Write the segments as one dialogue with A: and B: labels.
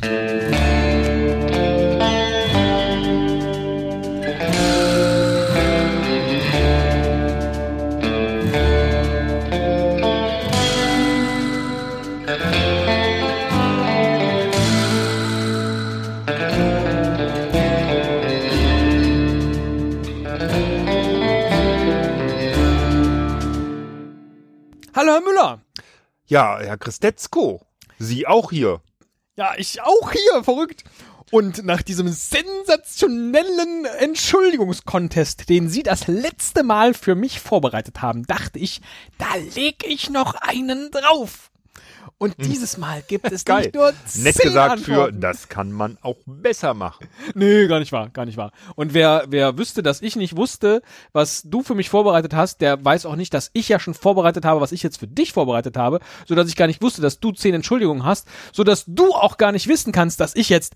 A: Hallo, Herr Müller.
B: Ja, Herr Christetzko, Sie auch hier.
A: Ja, ich auch hier, verrückt. Und nach diesem sensationellen Entschuldigungskontest, den Sie das letzte Mal für mich vorbereitet haben, dachte ich, da leg ich noch einen drauf. Und dieses Mal gibt es
B: Geil.
A: nicht nur
B: Nett
A: zehn
B: gesagt für,
A: Antworten.
B: das kann man auch besser machen.
A: Nee, gar nicht wahr, gar nicht wahr. Und wer, wer wüsste, dass ich nicht wusste, was du für mich vorbereitet hast, der weiß auch nicht, dass ich ja schon vorbereitet habe, was ich jetzt für dich vorbereitet habe, so dass ich gar nicht wusste, dass du zehn Entschuldigungen hast, so dass du auch gar nicht wissen kannst, dass ich jetzt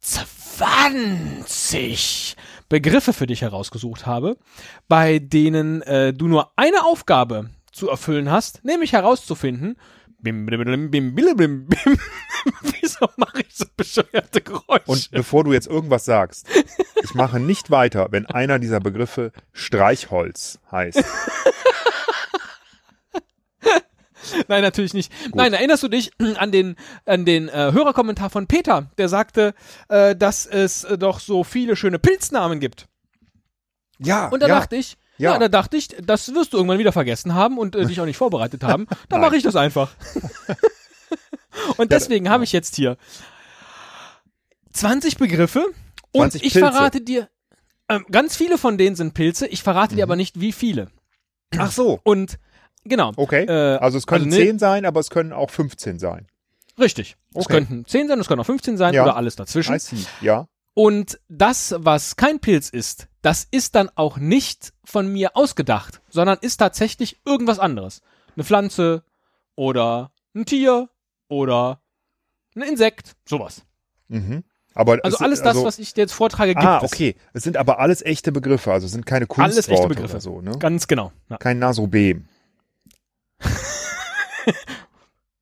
A: 20 Begriffe für dich herausgesucht habe, bei denen äh, du nur eine Aufgabe zu erfüllen hast, nämlich herauszufinden, bim, bim, bim, bim, bim, bim, bim. Wieso mache ich so bescheuerte Geräusche?
B: Und bevor du jetzt irgendwas sagst, ich mache nicht weiter, wenn einer dieser Begriffe Streichholz heißt.
A: Nein, natürlich nicht. Nein, erinnerst du dich an den, an den äh, Hörerkommentar von Peter, der sagte, äh, dass es äh, doch so viele schöne Pilznamen gibt.
B: Ja,
A: Und da
B: ja.
A: dachte ich, ja.
B: Ja.
A: da dachte ich, das wirst du irgendwann wieder vergessen haben und äh, dich auch nicht vorbereitet haben. Dann mache ich das einfach. und deswegen habe ich jetzt hier 20 Begriffe und
B: 20
A: ich verrate dir, ähm, ganz viele von denen sind Pilze, ich verrate
B: Mhm.
A: dir aber nicht, wie viele.
B: Ach so,
A: Und genau.
B: okay.
A: Äh,
B: also es können
A: also ne-
B: 10 sein, aber es können auch 15 sein.
A: Richtig. Es
B: Okay.
A: könnten 10 sein, es können auch 15 sein
B: Ja.
A: oder alles dazwischen.
B: I see, ja.
A: Und das, was kein Pilz ist, das ist dann auch nicht von mir ausgedacht, sondern ist tatsächlich irgendwas anderes. Eine Pflanze oder ein Tier oder ein Insekt, sowas.
B: Mhm. Aber
A: Also
B: es-
A: alles das,
B: also,
A: was ich dir jetzt vortrage, gibt
B: Ah,
A: es.
B: okay. Es sind aber alles echte Begriffe, also es sind keine
A: Alles
B: Kunstworte
A: echte Begriffe.
B: oder so, ne?
A: Ganz genau. Ja.
B: Kein Nasobem.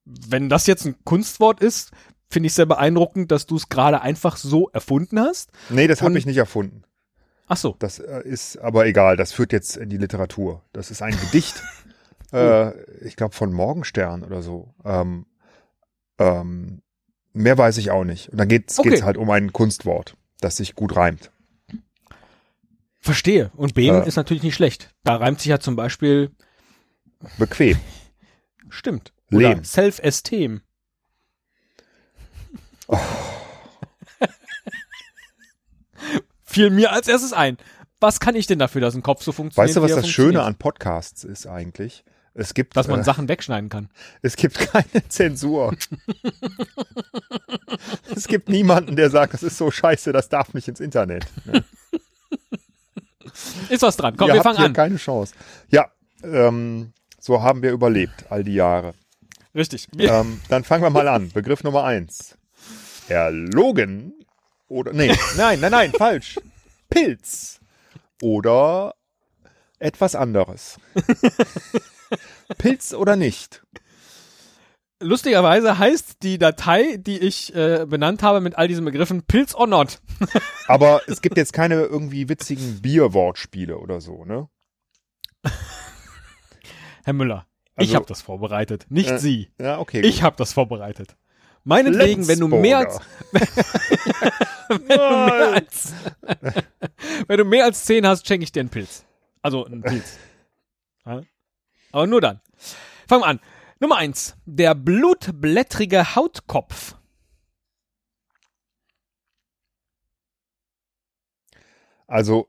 A: Wenn das jetzt ein Kunstwort ist, finde ich sehr beeindruckend, dass du es gerade einfach so erfunden hast.
B: Nee, das habe ich nicht erfunden.
A: Ach so.
B: Das äh, ist aber egal, das führt jetzt in die Literatur. Das ist ein Gedicht, äh, ich glaube von Morgenstern oder so. Ähm, ähm, mehr weiß ich auch nicht. Und dann geht's
A: Okay.
B: geht's halt um ein Kunstwort, das sich gut reimt.
A: Verstehe. Und Beam
B: Äh.
A: ist natürlich nicht schlecht. Da reimt sich ja zum Beispiel,
B: Bequem.
A: stimmt.
B: Lehm.
A: Oder Self-Esteem. Fiel mir als erstes ein. Was kann ich denn dafür, dass ein Kopf so funktioniert?
B: Weißt du, was das Schöne an Podcasts ist eigentlich? Es gibt,
A: Dass man
B: äh,
A: Sachen wegschneiden kann.
B: es gibt keine Zensur. es gibt niemanden, der sagt, das ist so scheiße, das darf nicht ins Internet. Ne?
A: Ist was dran. Komm,
B: Ihr
A: wir fangen an.
B: keine Chance. Ja, ähm, so haben wir überlebt all die Jahre.
A: Richtig.
B: Ähm, dann fangen wir mal an. Begriff Nummer eins. Erlogen oder nee, nein, nein, nein, falsch. Pilz oder etwas anderes. Pilz oder nicht?
A: lustigerweise heißt die Datei, die ich äh, benannt habe mit all diesen Begriffen Pilz or not.
B: Aber es gibt jetzt keine irgendwie witzigen Bierwortspiele oder so, ne?
A: Herr Müller, ich
B: Also-
A: habe das vorbereitet, nicht
B: Äh,
A: Sie.
B: Ja, okay.
A: Ich habe das vorbereitet. Meinetwegen, wenn du mehr als, wenn du mehr als, wenn du mehr als zehn hast, schenke ich dir einen Pilz. Also einen Pilz. Aber nur dann. Fangen wir an. Nummer eins. Der blutblättrige Hautkopf.
B: Also,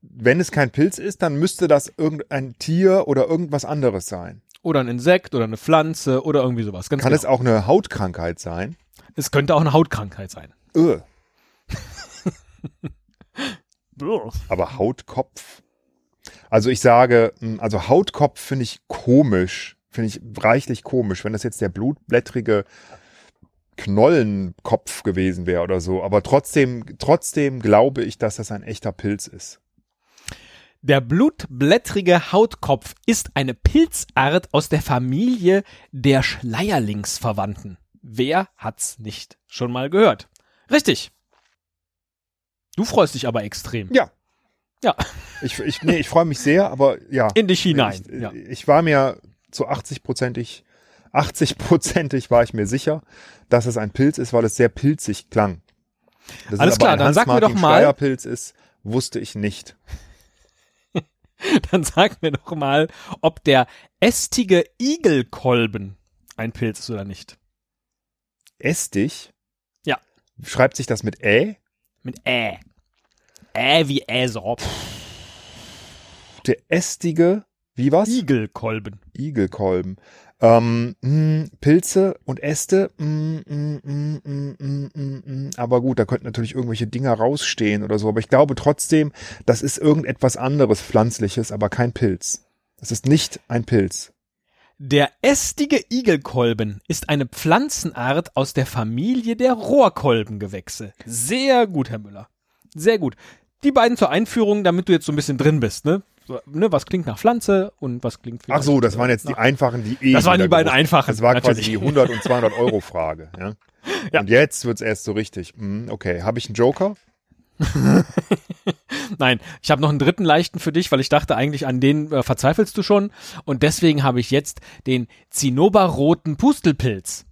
B: wenn es kein Pilz ist, dann müsste das irgendein Tier oder irgendwas anderes sein.
A: Oder ein Insekt oder eine Pflanze oder irgendwie sowas. Ganz
B: Kann
A: genau.
B: es auch eine Hautkrankheit sein?
A: es könnte auch eine Hautkrankheit sein.
B: Öh. Aber Hautkopf? Also ich sage, mh, also Hautkopf finde ich komisch, finde ich reichlich komisch, wenn das jetzt der blutblättrige Knollenkopf gewesen wäre oder so. Aber trotzdem, trotzdem glaube ich, dass das ein echter Pilz ist.
A: Der blutblättrige Hautkopf ist eine Pilzart aus der Familie der Schleierlingsverwandten. Wer hat's nicht schon mal gehört? Richtig. Du freust dich aber extrem.
B: Ja.
A: Ja.
B: Ich, ich, nee, ich freue mich sehr, aber ja.
A: In dich hinein.
B: Ich,
A: ja.
B: ich war mir zu 80-prozentig, 80-prozentig war ich mir sicher, dass es ein Pilz ist, weil es sehr pilzig klang.
A: Das Alles klar, dann sag mir doch mal.
B: Pilz ist, wusste ich nicht.
A: dann sag mir doch mal, ob der ästige Igelkolben ein Pilz ist oder nicht.
B: Ästig?
A: Ja.
B: Schreibt sich das mit Ä?
A: Mit Ä. Ä wie Äsop.
B: Der ästige, wie was?
A: Igelkolben.
B: Igelkolben. Ähm, mh, hm, Pilze und Äste, mh, mh, aber gut, da könnten natürlich irgendwelche Dinger rausstehen oder so. Aber ich glaube trotzdem, das ist irgendetwas anderes Pflanzliches, aber kein Pilz. Das ist nicht ein Pilz.
A: Der ästige Igelkolben ist eine Pflanzenart aus der Familie der Rohrkolbengewächse. Sehr gut, Herr Müller. Sehr gut. Die beiden zur Einführung, damit du jetzt so ein bisschen drin bist, ne? Ne was klingt nach Pflanze und was klingt
B: Ach so, das waren jetzt die einfachen, die eh.
A: Das waren die beiden einfachen.
B: Das war natürlich. quasi die 100 und 200 Euro Frage, ja? ja. Und jetzt wird's erst so richtig. Hm, okay, habe ich einen Joker?
A: Nein, ich habe noch einen dritten leichten für dich, weil ich dachte eigentlich an den äh, verzweifelst du schon und deswegen habe ich jetzt den Zinnoberroten Pustelpilz.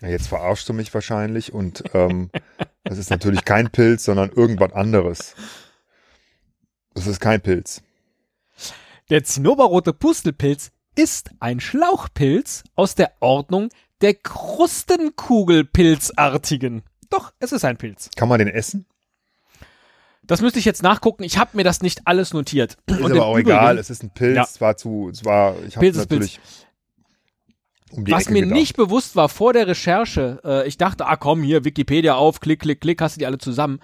B: Ja, jetzt verarschst du mich wahrscheinlich und ähm, das ist natürlich kein Pilz, sondern irgendwas anderes. Ist kein Pilz.
A: Der Zinnoberrote Pustelpilz ist ein Schlauchpilz aus der Ordnung der Krustenkugelpilzartigen. Doch, es ist ein Pilz.
B: Kann man den essen?
A: Das müsste ich jetzt nachgucken. Ich habe mir das nicht alles notiert.
B: Ist Und aber auch Übrigen, egal. Es ist ein Pilz. Ja. Es war zu, es war, ich habe natürlich.
A: Pilz. Um Was Ecke mir gedacht. nicht bewusst war vor der Recherche, äh, ich dachte, ah komm, hier Wikipedia auf, klick, klick, klick, hast du die alle zusammen.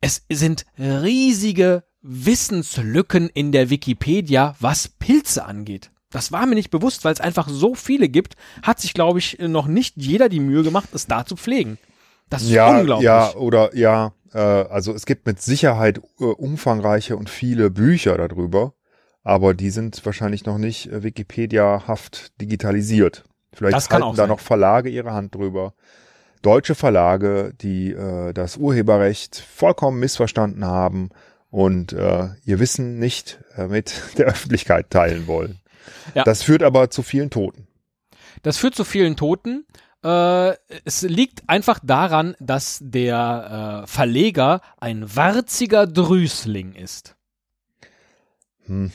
A: Es sind riesige Wissenslücken in der Wikipedia, was Pilze angeht. Das war mir nicht bewusst, weil es einfach so viele gibt, hat sich, glaube ich, noch nicht jeder die Mühe gemacht, es da zu pflegen. Das ist
B: ja,
A: unglaublich.
B: Ja, oder ja, äh, also es gibt mit Sicherheit äh, umfangreiche und viele Bücher darüber, aber die sind wahrscheinlich noch nicht äh, Wikipedia-haft digitalisiert. Vielleicht das halten da noch Verlage ihre Hand drüber. Deutsche Verlage, die äh, das Urheberrecht vollkommen missverstanden haben und äh, ihr Wissen nicht äh, mit der Öffentlichkeit teilen wollen. Ja. Das führt aber zu vielen Toten.
A: Das führt zu vielen Toten. Äh, es liegt einfach daran, dass der äh, Verleger ein warziger Drüsling ist.
B: Hm.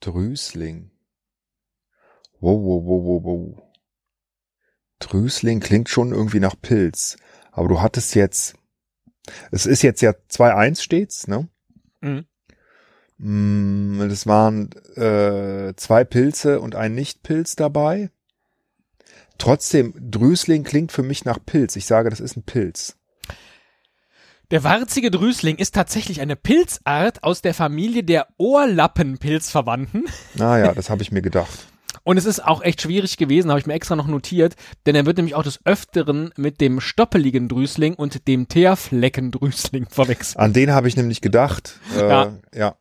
B: Drüsling. Wow, wow, wow, wow, wow. Drüsling klingt schon irgendwie nach Pilz. Aber du hattest jetzt, es ist jetzt ja 2-1 stets, ne? Mhm. Mm, es waren äh, zwei Pilze und ein Nicht-Pilz dabei. Trotzdem, Drüsling klingt für mich nach Pilz. Ich sage, das ist ein Pilz.
A: Der warzige Drüsling ist tatsächlich eine Pilzart aus der Familie der Ohrlappenpilzverwandten.
B: Naja, ah das habe ich mir gedacht.
A: Und es ist auch echt schwierig gewesen, habe ich mir extra noch notiert, denn er wird nämlich auch des Öfteren mit dem stoppeligen Drüsling und dem Teerfleckendrüsling verwechselt.
B: An den habe ich nämlich gedacht. Äh, ja. ja.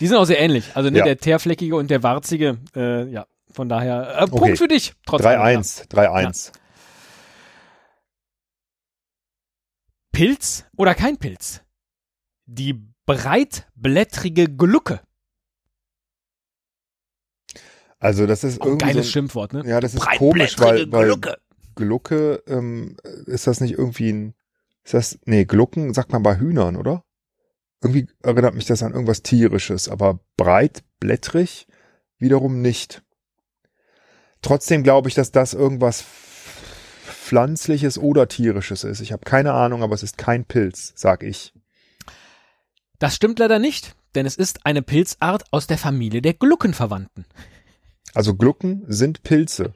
A: Die sind auch sehr ähnlich. Also ne, ja. der teerfleckige und der warzige, äh, ja. Von daher, äh, Punkt okay. für dich.
B: 3-1, 3-1. Ja.
A: Pilz oder kein Pilz? Die breitblättrige Glucke.
B: Also das ist
A: oh, irgendwie geiles so, Schimpfwort, ne?
B: Ja, das ist komisch, weil, weil Glucke, Glucke ähm, ist das nicht irgendwie ein, ist das, nee, Glucken sagt man bei Hühnern, oder? Irgendwie erinnert mich das an irgendwas tierisches, aber breitblättrig wiederum nicht. Trotzdem glaube ich, dass das irgendwas pflanzliches oder tierisches ist. Ich habe keine Ahnung, aber es ist kein Pilz, sag ich.
A: Das stimmt leider nicht, denn es ist eine Pilzart aus der Familie der Gluckenverwandten.
B: Also Glucken sind Pilze.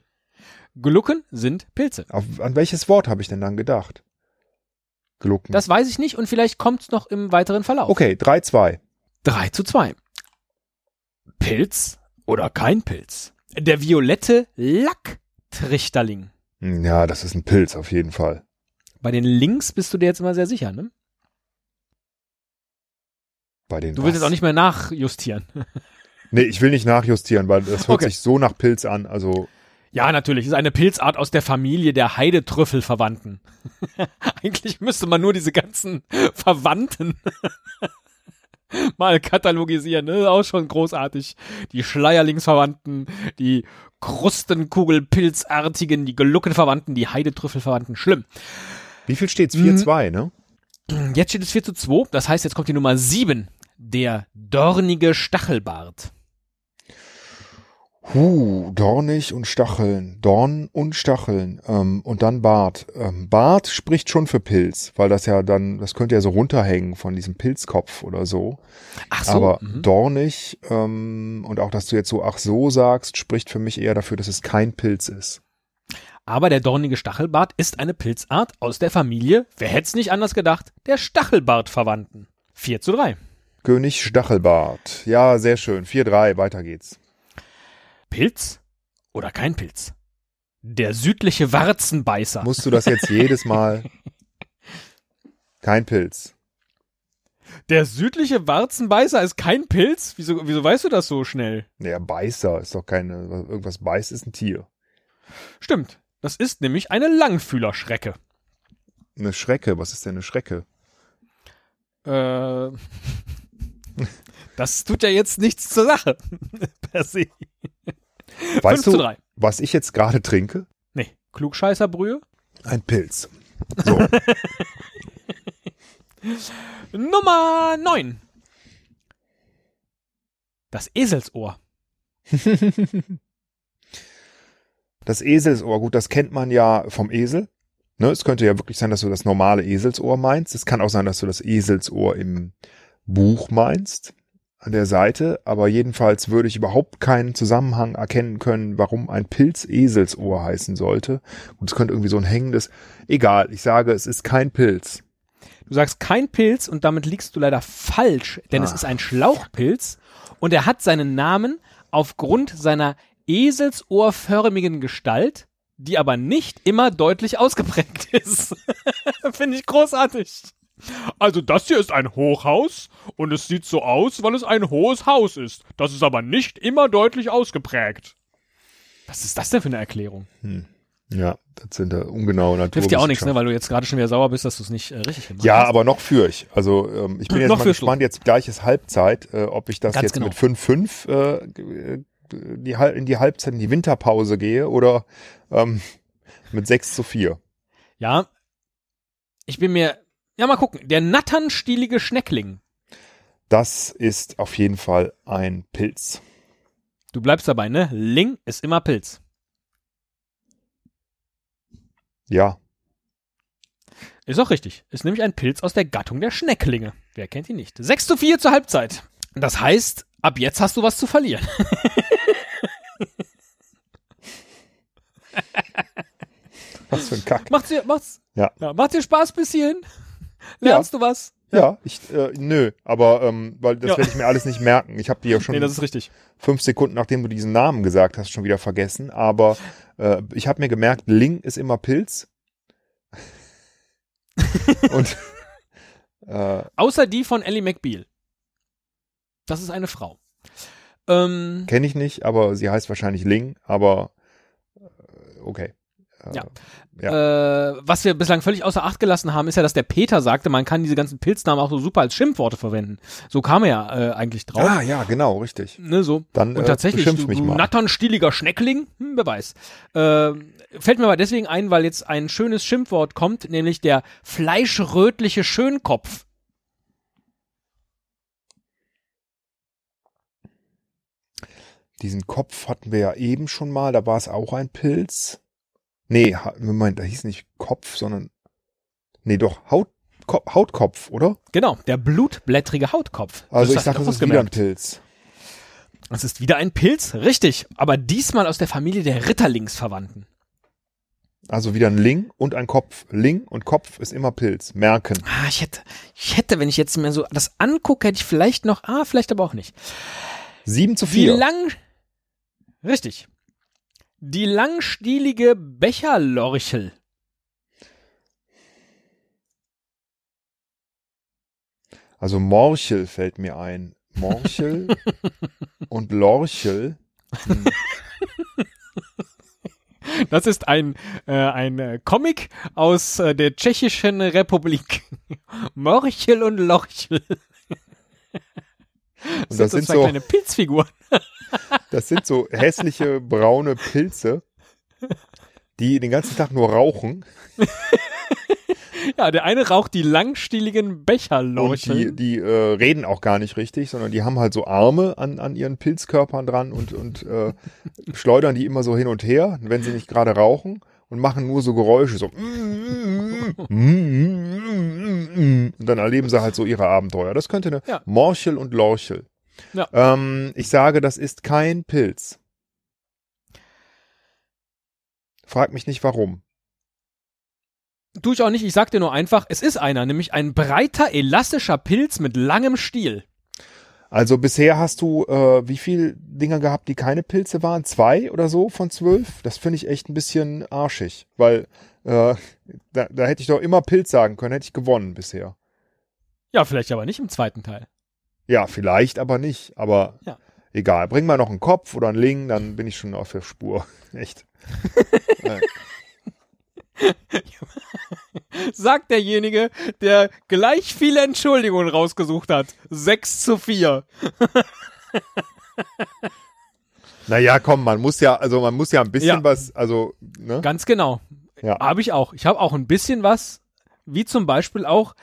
A: Glucken sind Pilze.
B: Auf, an welches Wort habe ich denn dann gedacht? Glucken.
A: Das weiß ich nicht und vielleicht kommt es noch im weiteren Verlauf.
B: Okay, 3-2.
A: 3 zu 2. Pilz oder kein Pilz? Der violette Lacktrichterling.
B: Ja, das ist ein Pilz auf jeden Fall.
A: Bei den Links bist du dir jetzt immer sehr sicher, ne?
B: Bei den
A: Du willst was? jetzt auch nicht mehr nachjustieren.
B: nee, ich will nicht nachjustieren, weil das hört okay. sich so nach Pilz an, also
A: Ja, natürlich. Ist eine Pilzart aus der Familie der Heidetrüffelverwandten. Eigentlich müsste man nur diese ganzen Verwandten mal katalogisieren. Ne? Auch schon großartig. Die Schleierlingsverwandten, die Krustenkugelpilzartigen, die Geluckenverwandten, die Heidetrüffelverwandten. Schlimm.
B: Wie viel steht's? 4-2, ne?
A: Jetzt steht es 4 zu 2. Das heißt, jetzt kommt die Nummer 7. Der dornige Stachelbart.
B: Huh, dornig und Stacheln. Dorn und Stacheln. Ähm, und dann Bart. Ähm, Bart spricht schon für Pilz, weil das ja dann, das könnte ja so runterhängen von diesem Pilzkopf oder so.
A: Ach so.
B: Aber
A: mhm.
B: dornig ähm, und auch, dass du jetzt so ach so sagst, spricht für mich eher dafür, dass es kein Pilz ist.
A: Aber der dornige Stachelbart ist eine Pilzart aus der Familie, wer hätte es nicht anders gedacht, der Stachelbartverwandten. 4 zu 3.
B: König Stachelbart. Ja, sehr schön. 4-3, weiter geht's.
A: Pilz oder kein Pilz? Der südliche Warzenbeißer.
B: Musst du das jetzt jedes Mal? Kein Pilz.
A: Der südliche Warzenbeißer ist kein Pilz? Wieso, wieso weißt du das so schnell?
B: Naja, Beißer ist doch keine, irgendwas beißt ist ein Tier.
A: Stimmt. Das ist nämlich eine Langfühlerschrecke.
B: Eine Schrecke, was ist denn eine Schrecke?
A: Äh, das tut ja jetzt nichts zur Sache. per se.
B: Weißt
A: 5 zu
B: du,
A: 3.
B: was ich jetzt gerade trinke?
A: Nee, Klugscheißerbrühe.
B: Ein Pilz. So,
A: Nummer 9. Das Eselsohr.
B: das Eselsohr, gut, das kennt man ja vom Esel. Ne, es könnte ja wirklich sein, dass du das normale Eselsohr meinst. Es kann auch sein, dass du das Eselsohr im Buch meinst, an der Seite. Aber jedenfalls würde ich überhaupt keinen Zusammenhang erkennen können, warum ein Pilz Eselsohr heißen sollte. Und es könnte irgendwie so ein hängendes. Egal, ich sage, es ist kein Pilz.
A: Du sagst kein Pilz und damit liegst du leider falsch, denn es
B: Ah.
A: ist ein Schlauchpilz und er hat seinen Namen aufgrund seiner eselsohrförmigen Gestalt, die aber nicht immer deutlich ausgeprägt ist. Finde ich großartig. Also das hier ist ein Hochhaus und es sieht so aus, weil es ein hohes Haus ist. Das ist aber nicht immer deutlich ausgeprägt. Was ist das denn für eine Erklärung?
B: Ja, das sind da ungenaue Naturwissenschaften.
A: Hilft dir auch nichts, ne? weil du jetzt gerade schon wieder sauer bist, dass du es nicht äh, richtig gemacht
B: Ja,
A: hast.
B: aber noch führe ich. Also ähm, ich bin jetzt
A: Noch
B: mal
A: führst du.
B: gespannt, jetzt gleich ist Halbzeit, äh, ob ich das
A: Ganz
B: jetzt
A: genau.
B: mit 5-5 äh, g- die, Hal- in die Halbzeit, in die Winterpause gehe oder ähm, mit 6 zu 4.
A: Ja. Ich bin mir. Ja, mal gucken. Der natternstielige Schneckling.
B: Das ist auf jeden Fall ein Pilz.
A: Du bleibst dabei, ne? Ling ist immer Pilz.
B: Ja,
A: Ist auch richtig. Ist nämlich ein Pilz aus der Gattung der Schnecklinge. Wer kennt ihn nicht? 6 zu 4 zur Halbzeit. Das heißt, ab jetzt hast du was zu verlieren.
B: was für ein Kack.
A: Macht's dir, macht's,
B: Ja.
A: macht dir Spaß bis hierhin? Lernst du was?
B: Ja, ich, äh, nö, aber ähm, weil das
A: Ja.
B: werde ich mir alles nicht merken. Ich habe die ja schon
A: Nee, das ist richtig.
B: fünf Sekunden, nachdem du diesen Namen gesagt hast, schon wieder vergessen. Aber äh, ich habe mir gemerkt, Ling ist immer Pilz. Und äh,
A: Außer die von Ellie McBeal. Das ist eine Frau. Ähm,
B: kenne ich nicht, aber sie heißt wahrscheinlich Ling, aber äh, okay. Äh,
A: Ja.
B: Ja.
A: Äh, was wir bislang völlig außer Acht gelassen haben, ist ja, dass der Peter sagte, man kann diese ganzen Pilznamen auch so super als Schimpfworte verwenden. So kam er ja äh, eigentlich drauf.
B: Ah, ja, genau, richtig.
A: Ne, so.
B: Dann
A: Und
B: äh,
A: tatsächlich,
B: beschimpf
A: du,
B: mich mal.
A: natternstieliger Schneckling, hm, wer weiß. Äh, fällt mir aber deswegen ein, weil jetzt ein schönes Schimpfwort kommt, nämlich der fleischrötliche Schönkopf.
B: Diesen Kopf hatten wir ja eben schon mal, da war es auch ein Pilz. Nee, Moment, da hieß nicht Kopf, sondern nee, doch Haut, Ko Hautkopf, oder?
A: Genau, der blutblättrige Hautkopf.
B: Also ich sage,
A: doch
B: das ist wieder ein. Pilz.
A: Es ist wieder ein Pilz, richtig, aber diesmal aus der Familie der Ritterlingsverwandten.
B: Also wieder ein Ling und ein Kopf. Ling und Kopf ist immer Pilz. Merken.
A: Ah, ich hätte, ich hätte, wenn ich jetzt mir so das angucke, hätte ich vielleicht noch, ah, vielleicht aber auch nicht.
B: 7 zu
A: Wie
B: 4.
A: lang, richtig. Die langstielige Becherlorchel.
B: Also Morchel fällt mir ein. Morchel und Lorchel. Hm.
A: Das ist ein, äh, ein äh, Comic aus äh, der Tschechischen Republik. Morchel und Lorchel.
B: Das, das sind, so,
A: so kleine Pilzfiguren.
B: Das sind so hässliche braune Pilze, die den ganzen Tag nur rauchen.
A: Ja, der eine raucht die langstieligen Becherlorcheln.
B: Und die, die äh, reden auch gar nicht richtig, sondern die haben halt so Arme an, an ihren Pilzkörpern dran und, und äh, schleudern die immer so hin und her, wenn sie nicht gerade rauchen und machen nur so Geräusche, so und dann erleben sie halt so ihre Abenteuer. Das könnte eine ja. Morchel und Lorchel. Ja. Ähm, ich sage, das ist kein Pilz. Frag mich nicht warum.
A: Tu ich auch nicht, ich sag dir nur einfach, es ist einer, nämlich ein breiter, elastischer Pilz mit langem Stiel.
B: Also bisher hast du äh, wie viel Dinger gehabt, die keine Pilze waren? Zwei oder so von zwölf? Das finde ich echt ein bisschen arschig, weil äh, da, da hätte ich doch immer Pilz sagen können, hätte ich gewonnen bisher.
A: Ja, vielleicht aber nicht im zweiten Teil.
B: Ja, vielleicht aber nicht, aber ja. egal. Bring mal noch einen Kopf oder einen Ling, dann bin ich schon auf der Spur. Echt.
A: Sagt derjenige, der gleich viele Entschuldigungen rausgesucht hat. 6 zu 4.
B: naja, komm, man muss ja, also man muss ja ein bisschen ja. was, also,
A: ne? Ganz genau. Ja. Habe ich auch. Ich habe auch ein bisschen was, wie zum Beispiel auch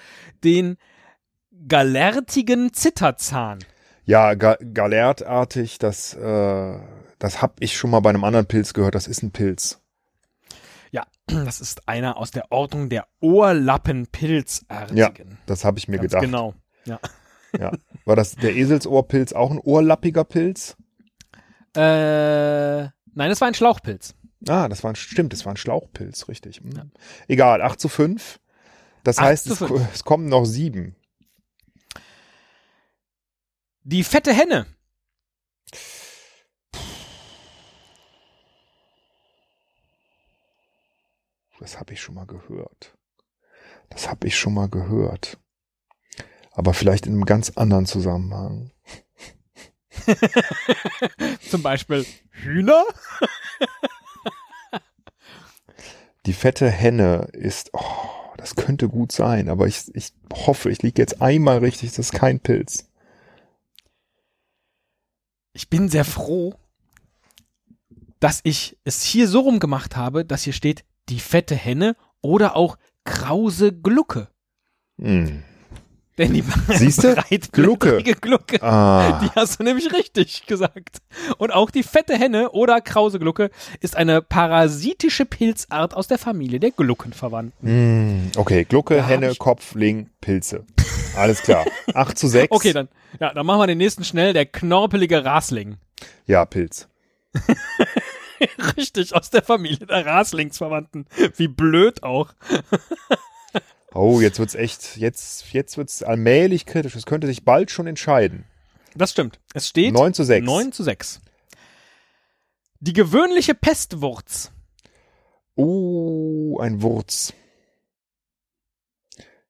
A: den galertigen Zitterzahn.
B: Ja, ga galertartig, das, äh, das habe ich schon mal bei einem anderen Pilz gehört. Das ist ein Pilz.
A: Ja, das ist einer aus der Ordnung der Ohrlappenpilzartigen.
B: Ja, das habe ich mir Ganz gedacht.
A: Genau, ja.
B: ja. War das der Eselsohrpilz auch ein ohrlappiger Pilz?
A: Äh, nein, das war ein Schlauchpilz.
B: Ah, das war ein, stimmt, das war ein Schlauchpilz, richtig. Hm. Ja. Egal, 8 zu 5. Das heißt, es, es kommen noch sieben.
A: Die fette Henne.
B: Das habe ich schon mal gehört. Das habe ich schon mal gehört. Aber vielleicht in einem ganz anderen Zusammenhang.
A: Zum Beispiel Hühner?
B: Die fette Henne ist, oh, das könnte gut sein, aber ich, ich hoffe, ich liege jetzt einmal richtig, das ist kein Pilz.
A: Ich bin sehr froh, dass ich es hier so rum gemacht habe, dass hier steht die fette Henne oder auch Krause Glucke.
B: Hm.
A: Denn die
B: Siehst du? Glucke.
A: Glucke. Ah. Die hast du nämlich richtig gesagt. Und auch die fette Henne oder Krause Glucke ist eine parasitische Pilzart aus der Familie der Gluckenverwandten.
B: Hm. Okay, Glucke, da Henne, Kopf, Ling, Pilze. Alles klar. 8 zu 6.
A: Okay, dann, ja, dann machen wir den nächsten schnell. Der knorpelige Rasling.
B: Ja, Pilz.
A: Richtig, aus der Familie der Raslingsverwandten. Wie blöd auch.
B: oh, jetzt wird's echt, jetzt, jetzt wird's allmählich kritisch. Es könnte sich bald schon entscheiden.
A: Das stimmt. Es steht
B: 9 zu 6.
A: 9 zu 6. Die gewöhnliche Pestwurz.
B: Oh, ein Wurz.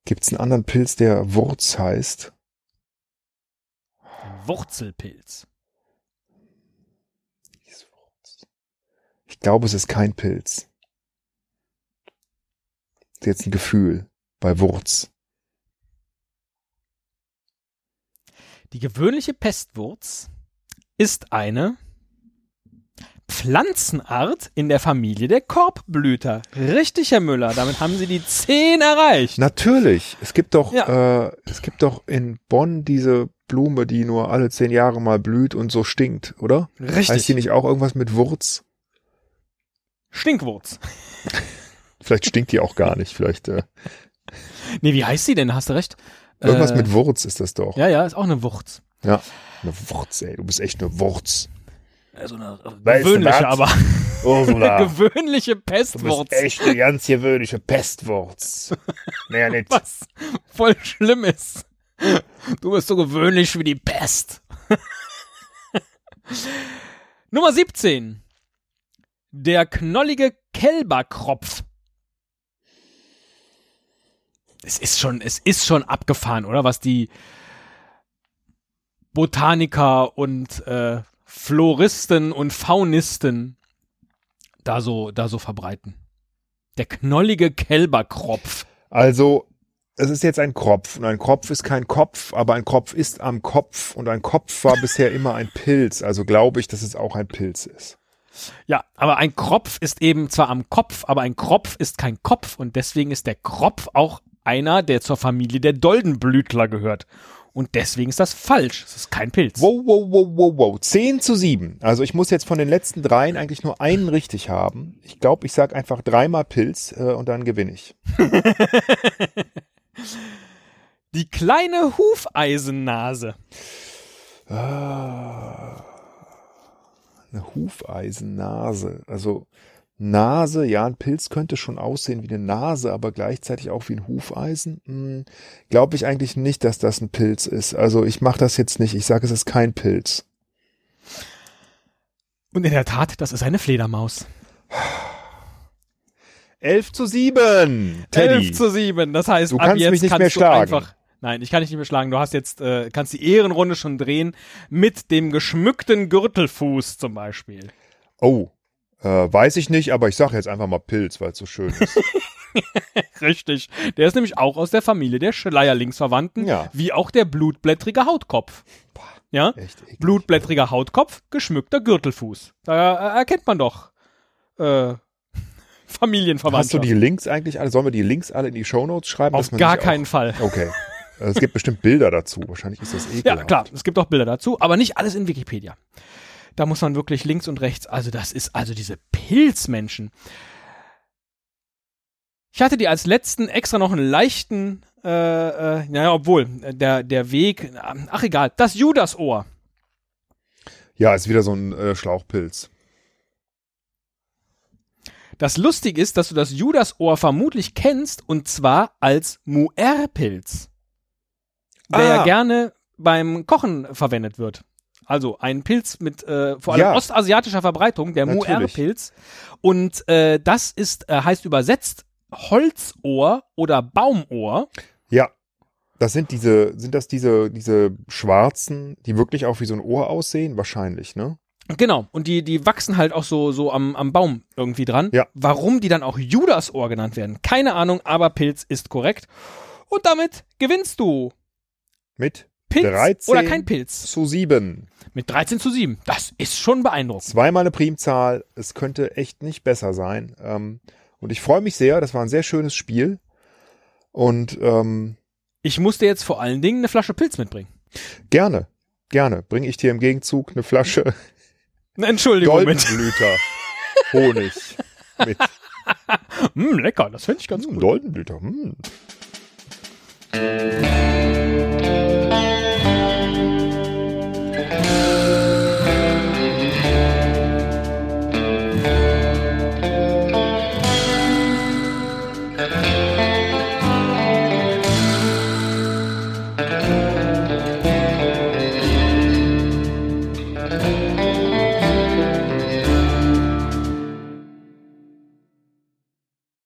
B: Gibt's einen anderen Pilz, der Wurz heißt?
A: Wurzelpilz.
B: Ich glaube, es ist kein Pilz. Ist jetzt ein Gefühl bei Wurz.
A: Die gewöhnliche Pestwurz ist eine Pflanzenart in der Familie der Korbblüter. Richtig, Herr Müller, damit haben Sie die zehn erreicht.
B: Natürlich. Es gibt doch, ja. äh, es gibt doch in Bonn diese Blume, die nur alle zehn Jahre mal blüht und so stinkt, oder?
A: Richtig.
B: Heißt die nicht auch irgendwas mit Wurz?
A: Stinkwurz.
B: Vielleicht stinkt die auch gar nicht, vielleicht. Äh.
A: Nee, wie heißt sie denn? Hast du recht.
B: Irgendwas äh, mit Wurz ist das doch.
A: Ja, ja, ist auch eine Wurz.
B: Ja, eine Wurz, ey. Du bist echt eine Wurz.
A: Also eine gewöhnliche, aber.
B: Ursula.
A: eine gewöhnliche Pestwurz.
B: Du bist echt eine ganz gewöhnliche Pestwurz. Mehr nicht.
A: Was voll schlimm ist. Du bist so gewöhnlich wie die Pest. Nummer 17. Der knollige Kälberkropf. Es ist schon, es ist schon abgefahren, oder? Was die Botaniker und äh, Floristen und Faunisten da so, da so verbreiten. Der knollige Kälberkropf.
B: Also, es ist jetzt ein Kropf und ein Kropf ist kein Kopf, aber ein Kropf ist am Kopf und ein Kopf war bisher immer ein Pilz. Also glaube ich, dass es auch ein Pilz ist.
A: Ja, aber ein Kropf ist eben zwar am Kopf, aber ein Kropf ist kein Kopf und deswegen ist der Kropf auch einer, der zur Familie der Doldenblütler gehört. Und deswegen ist das falsch. Es ist kein Pilz.
B: Wow, wow, wow, wow, wow. 10 zu 7. Also ich muss jetzt von den letzten dreien eigentlich nur einen richtig haben. Ich glaube, ich sage einfach dreimal Pilz äh, und dann gewinne ich.
A: Die kleine Hufeisennase.
B: Ah, eine Hufeisennase. Also Nase, ja, ein Pilz könnte schon aussehen wie eine Nase, aber gleichzeitig auch wie ein Hufeisen. Hm, Glaube ich eigentlich nicht, dass das ein Pilz ist. Also ich mache das jetzt nicht. Ich sage, es ist kein Pilz.
A: Und in der Tat, das ist eine Fledermaus.
B: 11 zu 7. Teddy.
A: 11 zu 7. Das heißt,
B: Du
A: ab
B: kannst
A: jetzt
B: mich nicht
A: kannst
B: mehr
A: du
B: schlagen.
A: einfach. Nein, ich kann dich nicht mehr schlagen. Du hast jetzt, äh, kannst die Ehrenrunde schon drehen mit dem geschmückten Gürtelfuß zum Beispiel.
B: Oh, äh, weiß ich nicht, aber ich sage jetzt einfach mal Pilz, weil es so schön ist.
A: Richtig. Der ist nämlich auch aus der Familie der Schleierlingsverwandten,
B: Ja.
A: wie auch der blutblättrige Hautkopf. Ja?
B: Echt eklig.
A: Blutblättriger Hautkopf, geschmückter Gürtelfuß. Da äh, erkennt man doch äh, Familienverwandtschaft.
B: Hast du die Links eigentlich alle? Sollen wir die Links alle in die Shownotes schreiben?
A: Auf
B: dass man
A: gar keinen Fall.
B: Okay. Äh, Es gibt bestimmt Bilder dazu. Wahrscheinlich ist das
A: Ja,
B: ekelhaft.
A: klar, es gibt auch Bilder dazu, aber nicht alles in Wikipedia. Da muss man wirklich links und rechts, also das ist also diese Pilzmenschen. Ich hatte dir als letzten extra noch einen leichten, äh, äh, naja, obwohl, äh, der, der Weg, ach egal, das Judasohr.
B: Ja, ist wieder so ein äh, Schlauchpilz.
A: Das Lustige ist, dass du das Judasohr vermutlich kennst, und zwar als Muerpilz. Der
B: Ah.
A: ja gerne beim Kochen verwendet wird. Also ein Pilz mit äh, vor allem
B: Ja.
A: ostasiatischer Verbreitung, der. Muerpilz. Und äh, das ist, äh, heißt übersetzt Holzohr oder Baumohr.
B: Ja. Das sind diese, sind das diese, diese schwarzen, die wirklich auch wie so ein Ohr aussehen? Wahrscheinlich, ne?
A: Genau. Und die, die wachsen halt auch so, so am, am Baum irgendwie dran.
B: Ja.
A: Warum die dann auch Judasohr genannt werden, keine Ahnung, aber Pilz ist korrekt. Und damit gewinnst du
B: Mit
A: Pilz
B: 13
A: oder kein Pilz.
B: zu 7.
A: Mit 13 zu 7. Das ist schon beeindruckend.
B: Zweimal eine Primzahl. Es könnte echt nicht besser sein. Ähm, und ich freue mich sehr. Das war ein sehr schönes Spiel. Und ähm,
A: Ich musste jetzt vor allen Dingen eine Flasche Pilz mitbringen.
B: gerne, gerne bringe ich dir im Gegenzug eine Flasche
A: Entschuldigung mit.
B: Doldenblüter Honig mit.
A: Hm, lecker, das finde ich ganz
B: Hm,
A: gut.
B: Doldenblüter. Hm.